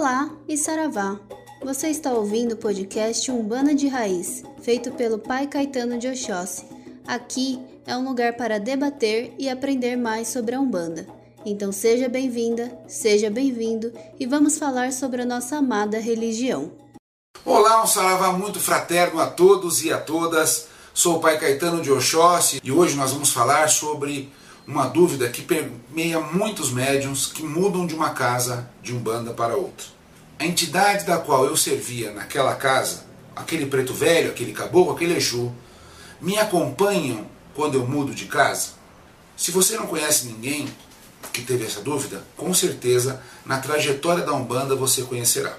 Olá e Saravá! Você está ouvindo o podcast Umbanda de Raiz, feito pelo Pai Caetano de Oxóssi. Aqui é um lugar para debater e aprender mais sobre a Umbanda. Então seja bem-vinda, seja bem-vindo e vamos falar sobre a nossa amada religião. Olá, um saravá muito fraterno a todos e a todas. Sou o Pai Caetano de Oxóssi e hoje nós vamos falar sobre uma dúvida que permeia muitos médiums que mudam de uma casa de Umbanda para outra. A entidade da qual eu servia naquela casa, aquele preto velho, aquele caboclo, aquele Exu, me acompanham quando eu mudo de casa? Se você não conhece ninguém que teve essa dúvida, com certeza na trajetória da Umbanda você conhecerá.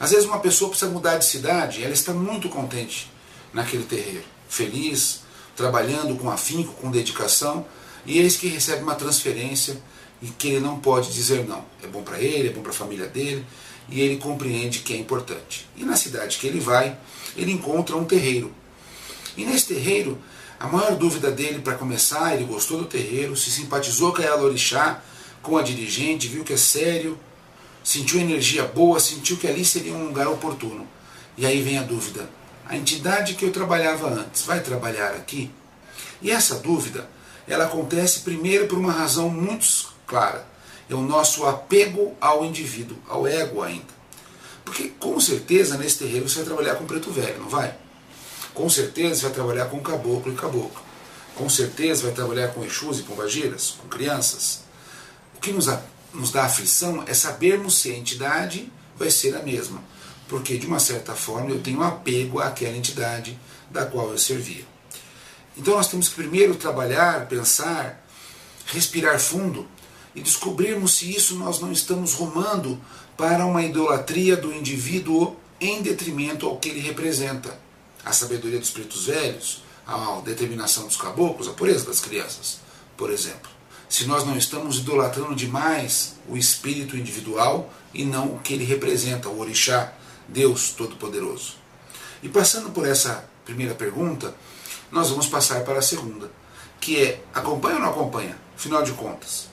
Às vezes uma pessoa precisa mudar de cidade, ela está muito contente naquele terreiro, feliz, trabalhando com afinco, com dedicação, e eis que recebe uma transferência e que ele não pode dizer não. É bom para ele, é bom para a família dele, e ele compreende que é importante. E na cidade que ele vai, ele encontra um terreiro. E nesse terreiro, a maior dúvida dele para começar, ele gostou do terreiro, se simpatizou com a Orixá, com a dirigente, viu que é sério, sentiu energia boa, sentiu que ali seria um lugar oportuno. E aí vem a dúvida: a entidade que eu trabalhava antes vai trabalhar aqui? E essa dúvida ela acontece primeiro por uma razão muito clara. É o nosso apego ao indivíduo, ao ego ainda. Porque com certeza nesse terreiro você vai trabalhar com preto velho, não vai? Com certeza você vai trabalhar com caboclo e caboclo. Com certeza vai trabalhar com exus e pombagiras, com crianças. O que nos, nos dá aflição é sabermos se a entidade vai ser a mesma. Porque de uma certa forma eu tenho apego àquela entidade da qual eu servia. Então nós temos que primeiro trabalhar, pensar, respirar fundo e descobrirmos se isso nós não estamos rumando para uma idolatria do indivíduo em detrimento ao que ele representa. A sabedoria dos pretos velhos, a determinação dos caboclos, a pureza das crianças, por exemplo. Se nós não estamos idolatrando demais o espírito individual e não o que ele representa, o orixá, Deus Todo-Poderoso. E passando por essa primeira pergunta, nós vamos passar para a segunda, que é acompanha ou não acompanha? Afinal de contas,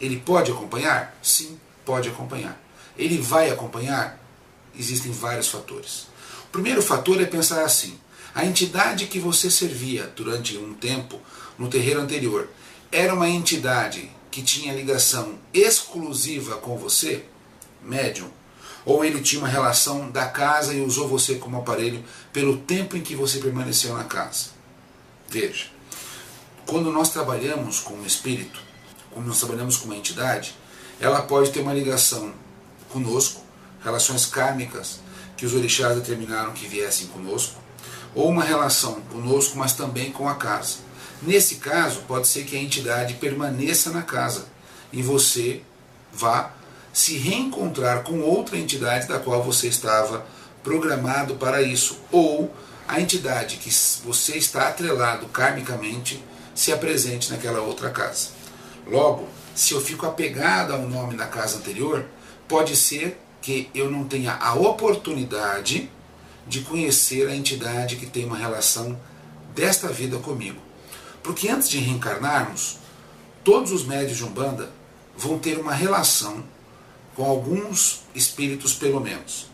ele pode acompanhar? Sim, pode acompanhar. Ele vai acompanhar? Existem vários fatores. O primeiro fator é pensar assim: a entidade que você servia durante um tempo no terreiro anterior era uma entidade que tinha ligação exclusiva com você, médium, ou ele tinha uma relação da casa e usou você como aparelho pelo tempo em que você permaneceu na casa. Veja, quando nós trabalhamos com um espírito, quando nós trabalhamos com uma entidade, ela pode ter uma ligação conosco, relações kármicas que os orixás determinaram que viessem conosco, ou uma relação conosco, mas também com a casa. Nesse caso, pode ser que a entidade permaneça na casa e você vá se reencontrar com outra entidade da qual você estava programado para isso, ou a entidade que você está atrelado karmicamente se apresente naquela outra casa. Logo, se eu fico apegado ao nome da casa anterior, pode ser que eu não tenha a oportunidade de conhecer a entidade que tem uma relação desta vida comigo. Porque antes de reencarnarmos, todos os médios de Umbanda vão ter uma relação com alguns espíritos pelo menos.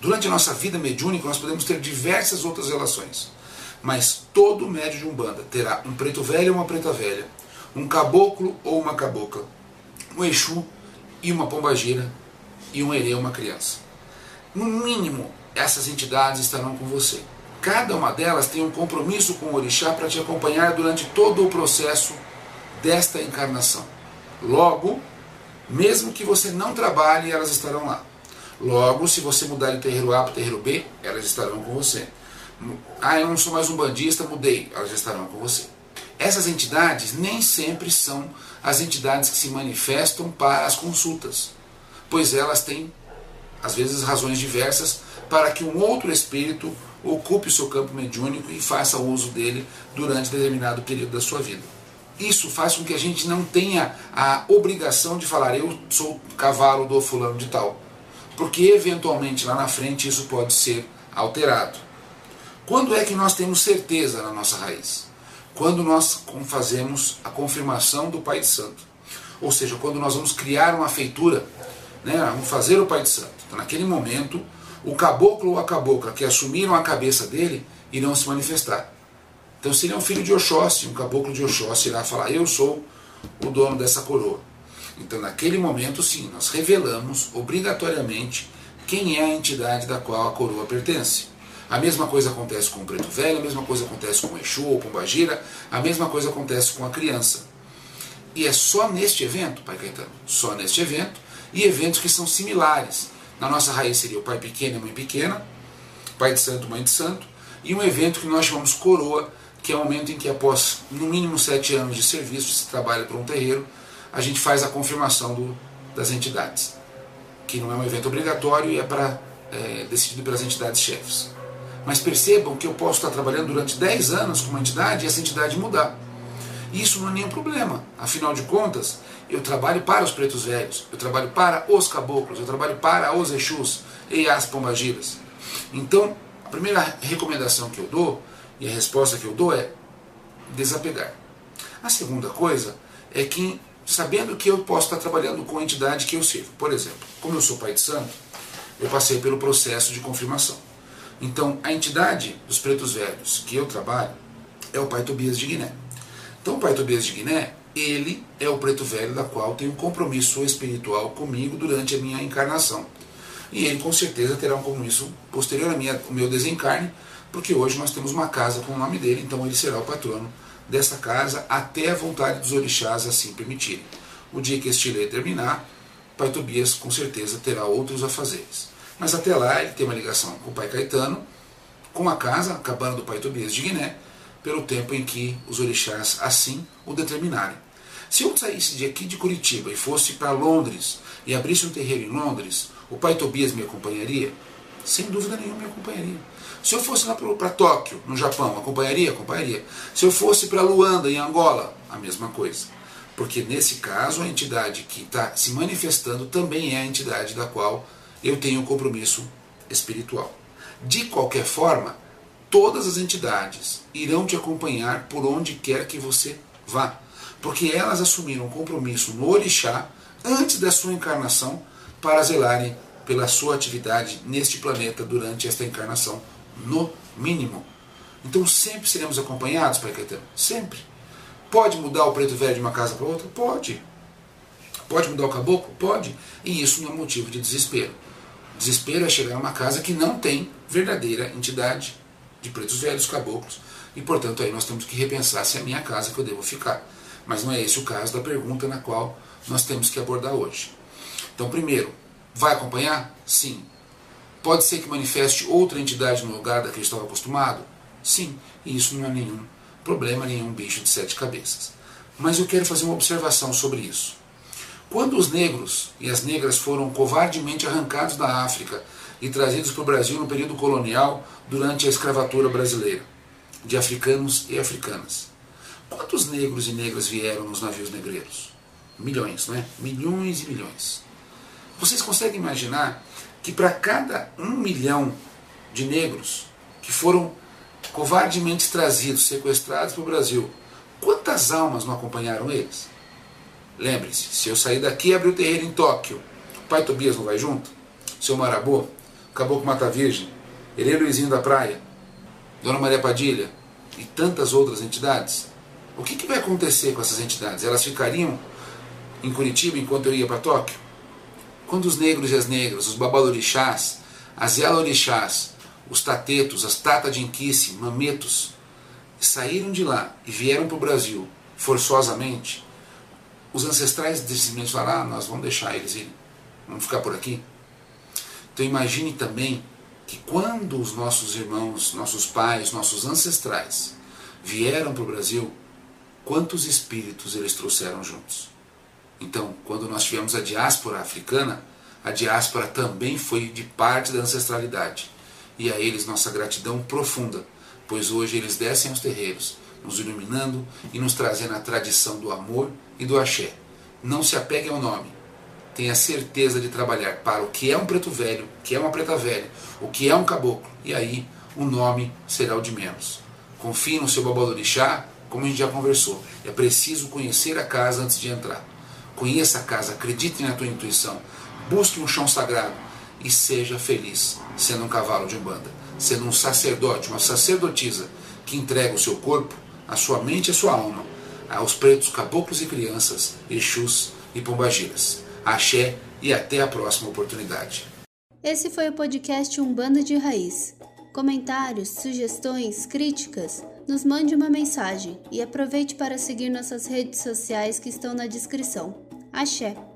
Durante a nossa vida mediúnica nós podemos ter diversas outras relações, mas todo médio de Umbanda terá um preto velho ou uma preta velha, um caboclo ou uma cabocla, um Exu e uma pombagira e um herê ou uma criança. No mínimo, essas entidades estarão com você. Cada uma delas tem um compromisso com o orixá para te acompanhar durante todo o processo desta encarnação. Logo, mesmo que você não trabalhe, elas estarão lá. Logo, se você mudar de terreiro A para terreiro B, elas estarão com você. Ah, eu não sou mais um bandista, mudei, elas estarão com você. Essas entidades nem sempre são as entidades que se manifestam para as consultas, pois elas têm, às vezes, razões diversas para que um outro espírito ocupe o seu campo mediúnico e faça uso dele durante determinado período da sua vida isso faz com que a gente não tenha a obrigação de falar eu sou cavalo do fulano de tal. Porque eventualmente lá na frente isso pode ser alterado. Quando é que nós temos certeza na nossa raiz? Quando nós fazemos a confirmação do Pai de Santo. Ou seja, quando nós vamos criar uma feitura né, vamos fazer o pai de santo. Então, naquele momento, o caboclo ou a cabocla que assumiram a cabeça dele irão se manifestar. Então, se ele é um filho de Oxóssi, um caboclo de Oxóssi irá falar: Eu sou o dono dessa coroa. Então, naquele momento, sim, nós revelamos obrigatoriamente quem é a entidade da qual a coroa pertence. A mesma coisa acontece com o preto velho, a mesma coisa acontece com o Exu ou com o Bagira, a mesma coisa acontece com a criança. E é só neste evento, Pai Caetano, só neste evento, e eventos que são similares. Na nossa raiz seria o Pai Pequeno e Mãe Pequena, Pai de Santo, Mãe de Santo, e um evento que nós chamamos coroa, que é o momento em que após no mínimo sete anos de serviço, se trabalha para um terreiro, a gente faz a confirmação do, das entidades, que não é um evento obrigatório e é para, é, decidido pelas entidades chefes. Mas percebam que eu posso estar trabalhando durante 10 anos com uma entidade e essa entidade mudar. Isso não é nenhum problema. Afinal de contas, eu trabalho para os pretos velhos, eu trabalho para os caboclos, eu trabalho para os Exus e as pombagiras. Então, a primeira recomendação que eu dou, e a resposta que eu dou é desapegar. A segunda coisa é que sabendo que eu posso estar trabalhando com a entidade que eu sirvo. Por exemplo, como eu sou pai de santo, eu passei pelo processo de confirmação. Então, a entidade dos pretos velhos que eu trabalho é o pai Tobias de Guiné. Então, o pai Tobias de Guiné, ele é o preto velho da qual tem um compromisso espiritual comigo durante a minha encarnação. E ele com certeza terá um compromisso posterior ao meu desencarne, porque hoje nós temos uma casa com o nome dele, então ele será o patrono dessa casa até a vontade dos orixás assim permitirem. O dia que este lei terminar, Pai Tobias com certeza terá outros afazeres. Mas até lá ele tem uma ligação com o Pai Caetano, com a casa, a cabana do Pai Tobias de Guiné, pelo tempo em que os orixás assim o determinarem. Se eu saísse de aqui de Curitiba e fosse para Londres e abrisse um terreiro em Londres, o Pai Tobias me acompanharia? Sem dúvida nenhuma me acompanharia. Se eu fosse lá para Tóquio, no Japão, acompanharia? Acompanharia. Se eu fosse para Luanda, em Angola, a mesma coisa. Porque nesse caso, a entidade que está se manifestando também é a entidade da qual eu tenho um compromisso espiritual. De qualquer forma, todas as entidades irão te acompanhar por onde quer que você vá. Porque elas assumiram um compromisso no Orixá antes da sua encarnação para zelarem pela sua atividade neste planeta durante esta encarnação no mínimo. Então sempre seremos acompanhados, Pai Caetano? Sempre. Pode mudar o preto velho de uma casa para outra? Pode. Pode mudar o caboclo? Pode. E isso não é motivo de desespero. Desespero é chegar a uma casa que não tem verdadeira entidade de pretos velhos, caboclos, e portanto aí nós temos que repensar se é a minha casa que eu devo ficar. Mas não é esse o caso da pergunta na qual nós temos que abordar hoje. Então, primeiro, vai acompanhar? Sim. Pode ser que manifeste outra entidade no lugar da que estava acostumado? Sim, e isso não é nenhum problema, nenhum bicho de sete cabeças. Mas eu quero fazer uma observação sobre isso. Quando os negros e as negras foram covardemente arrancados da África e trazidos para o Brasil no período colonial durante a escravatura brasileira, de africanos e africanas, quantos negros e negras vieram nos navios negreiros? Milhões, não é? Milhões e milhões. Vocês conseguem imaginar que para cada um milhão de negros que foram covardemente trazidos, sequestrados para o Brasil, quantas almas não acompanharam eles? Lembre-se, se eu sair daqui e abrir o terreiro em Tóquio, o pai Tobias não vai junto? Seu Marabô, Caboclo Mata Virgem, Herê Luizinho da Praia, Dona Maria Padilha e tantas outras entidades? O que, que vai acontecer com essas entidades? Elas ficariam em Curitiba enquanto eu ia para Tóquio? Quando os negros e as negras, os babalorixás, as yalorixás, os tatetos, as tata de inquice, mametos, saíram de lá e vieram para o Brasil forçosamente, os ancestrais desses meninos falaram, ah, nós vamos deixar eles irem, vamos ficar por aqui. Então imagine também que quando os nossos irmãos, nossos pais, nossos ancestrais vieram para o Brasil, quantos espíritos eles trouxeram juntos? Então, quando nós tivemos a diáspora africana, a diáspora também foi de parte da ancestralidade. E a eles nossa gratidão profunda, pois hoje eles descem aos terreiros, nos iluminando e nos trazendo a tradição do amor e do axé. Não se apegue ao nome. Tenha certeza de trabalhar para o que é um preto velho, o que é uma preta velha, o que é um caboclo. E aí o nome será o de menos. Confie no seu babalorixá, como a gente já conversou. É preciso conhecer a casa antes de entrar. Conheça a casa, acredite na tua intuição. busque um chão sagrado e seja feliz sendo um cavalo de umbanda, sendo um sacerdote, uma sacerdotisa que entrega o seu corpo, a sua mente e a sua alma aos pretos caboclos e crianças, Exus e Pombagiras. Axé e até a próxima oportunidade. Esse foi o podcast Umbanda de Raiz. Comentários, sugestões, críticas, nos mande uma mensagem e aproveite para seguir nossas redes sociais que estão na descrição. Axé!